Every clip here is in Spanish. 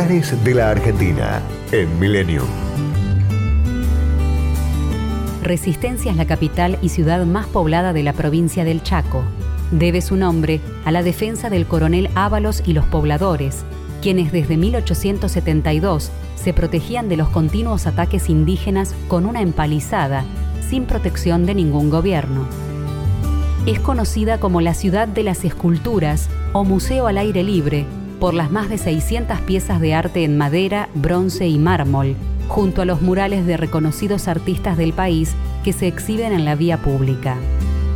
De la Argentina en Millennium. Resistencia es la capital y ciudad más poblada de la provincia del Chaco. Debe su nombre a la defensa del coronel Ábalos y los pobladores, quienes desde 1872 se protegían de los continuos ataques indígenas con una empalizada, sin protección de ningún gobierno. Es conocida como la ciudad de las esculturas o museo al aire libre por las más de 600 piezas de arte en madera, bronce y mármol junto a los murales de reconocidos artistas del país que se exhiben en la vía pública.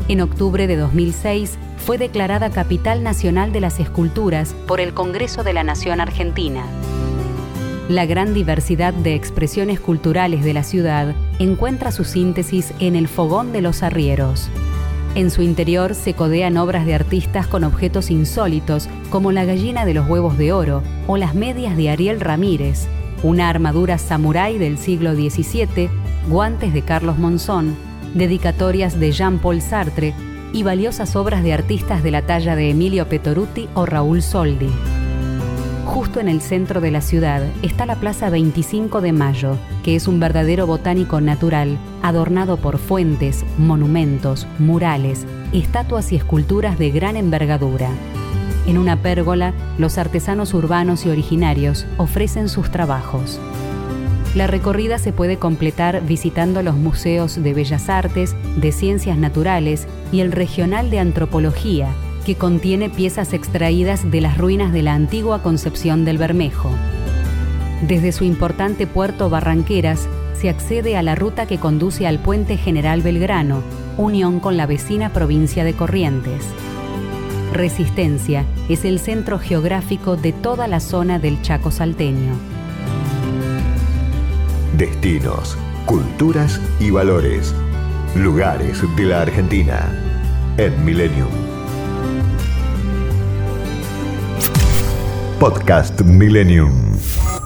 En octubre de 2006 fue declarada Capital Nacional de las Esculturas por el Congreso de la Nación Argentina. La gran diversidad de expresiones culturales de la ciudad encuentra su síntesis en el Fogón de los Arrieros. En su interior se codean obras de artistas con objetos insólitos como la gallina de los huevos de oro o las medias de Ariel Ramírez, una armadura samurái del siglo XVII, guantes de Carlos Monzón, dedicatorias de Jean-Paul Sartre y valiosas obras de artistas de la talla de Emilio Petoruti o Raúl Soldi. Justo en el centro de la ciudad está la Plaza 25 de Mayo, que es un verdadero botánico natural, adornado por fuentes, monumentos, murales, estatuas y esculturas de gran envergadura. En una pérgola, los artesanos urbanos y originarios ofrecen sus trabajos. La recorrida se puede completar visitando los museos de Bellas Artes, de Ciencias Naturales y el Regional de Antropología, que contiene piezas extraídas de las ruinas de la antigua Concepción del Bermejo. Desde su importante puerto Barranqueras se accede a la ruta que conduce al Puente General Belgrano, unión con la vecina provincia de Corrientes. Resistencia es el centro geográfico de toda la zona del Chaco salteño. Destinos, culturas y valores. Lugares de la Argentina en Millennium. Podcast Millennium.